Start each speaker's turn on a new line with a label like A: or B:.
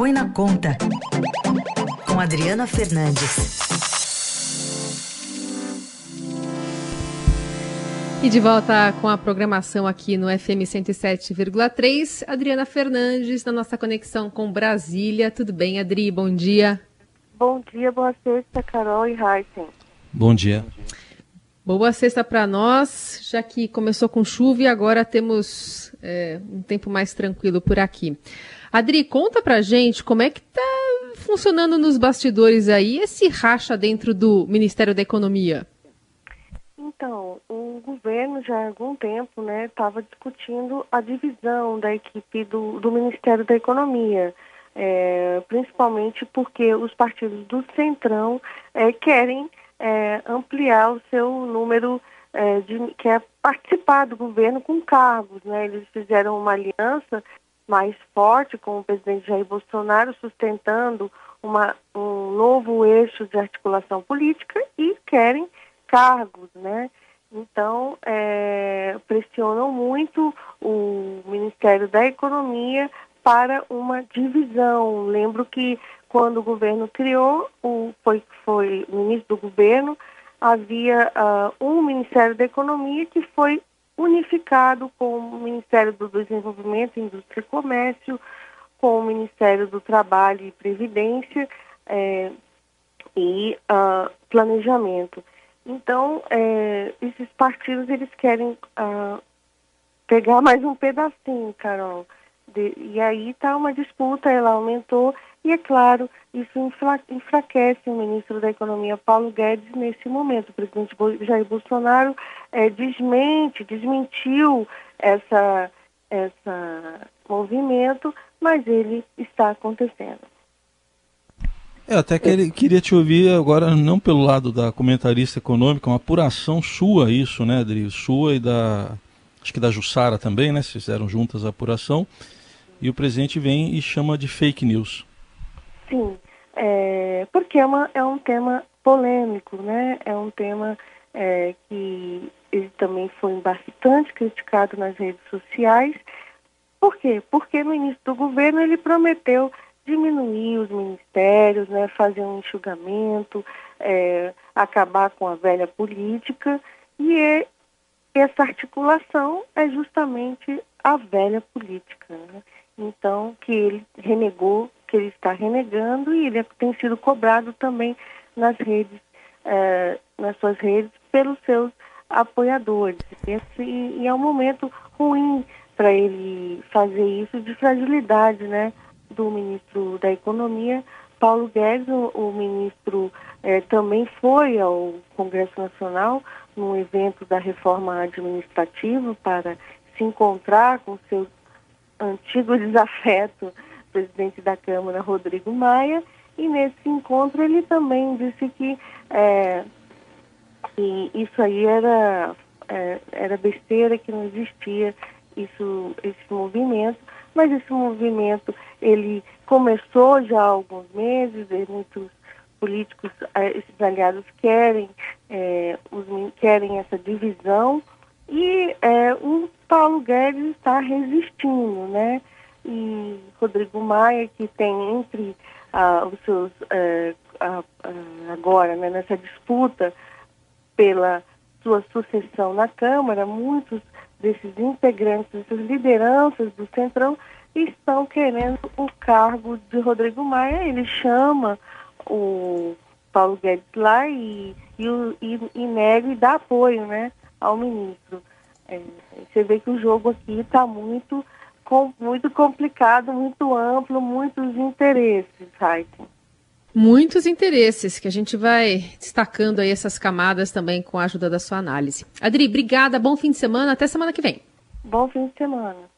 A: Põe na Conta, com Adriana Fernandes.
B: E de volta com a programação aqui no FM 107,3, Adriana Fernandes, na nossa conexão com Brasília. Tudo bem, Adri? Bom dia.
C: Bom dia, boa sexta, Carol e Heisen.
D: Bom dia.
B: Boa sexta para nós, já que começou com chuva e agora temos é, um tempo mais tranquilo por aqui. Adri, conta pra gente como é que tá funcionando nos bastidores aí esse racha dentro do Ministério da Economia.
C: Então, o governo já há algum tempo estava né, discutindo a divisão da equipe do, do Ministério da Economia, é, principalmente porque os partidos do Centrão é, querem é, ampliar o seu número é, de quer é participar do governo com cargos. Né? Eles fizeram uma aliança mais forte com o presidente Jair Bolsonaro, sustentando uma, um novo eixo de articulação política e querem cargos, né? Então, é, pressionam muito o Ministério da Economia para uma divisão. Lembro que quando o governo criou, o, foi, foi o ministro do governo, havia uh, um Ministério da Economia que foi unificado com o Ministério do Desenvolvimento, Indústria e Comércio, com o Ministério do Trabalho e Previdência é, e uh, Planejamento. Então, é, esses partidos eles querem uh, pegar mais um pedacinho, Carol. De, e aí está uma disputa, ela aumentou, e é claro, isso enfraquece o ministro da Economia, Paulo Guedes, nesse momento. O presidente Jair Bolsonaro é, desmente, desmentiu essa, essa movimento, mas ele está acontecendo.
D: Eu até que, queria te ouvir agora, não pelo lado da comentarista econômica, uma apuração sua isso, né, Adri? Sua e da, acho que da Jussara também, né? Fizeram juntas a apuração e o presidente vem e chama de fake news.
C: Sim, é, porque é, uma, é um tema polêmico, né? É um tema é, que ele também foi bastante criticado nas redes sociais. Por quê? Porque no início do governo ele prometeu diminuir os ministérios, né, fazer um enxugamento, é, acabar com a velha política e é, essa articulação é justamente a velha política. Né? Então que ele renegou, que ele está renegando e ele tem sido cobrado também nas redes, eh, nas suas redes pelos seus apoiadores. Esse, e é um momento ruim para ele fazer isso de fragilidade, né, do ministro da Economia, Paulo Guedes, o, o ministro eh, também foi ao Congresso Nacional num evento da reforma administrativa para se encontrar com seus antigo desafeto, presidente da Câmara, Rodrigo Maia, e nesse encontro ele também disse que, é, que isso aí era, é, era besteira, que não existia isso, esse movimento, mas esse movimento ele começou já há alguns meses, muitos políticos, é, esses aliados querem, é, os, querem essa divisão e é, o Paulo Guedes está resistindo, né? E Rodrigo Maia, que tem entre ah, os seus, é, agora, né, nessa disputa pela sua sucessão na Câmara, muitos desses integrantes, dessas lideranças do Centrão estão querendo o cargo de Rodrigo Maia. Ele chama o Paulo Guedes lá e, e, e, e nega e dá apoio, né? ao ministro. É, você vê que o jogo aqui está muito, com, muito complicado, muito amplo, muitos interesses, Raíssa.
B: Muitos interesses que a gente vai destacando aí essas camadas também com a ajuda da sua análise. Adri, obrigada, bom fim de semana, até semana que vem.
C: Bom fim de semana.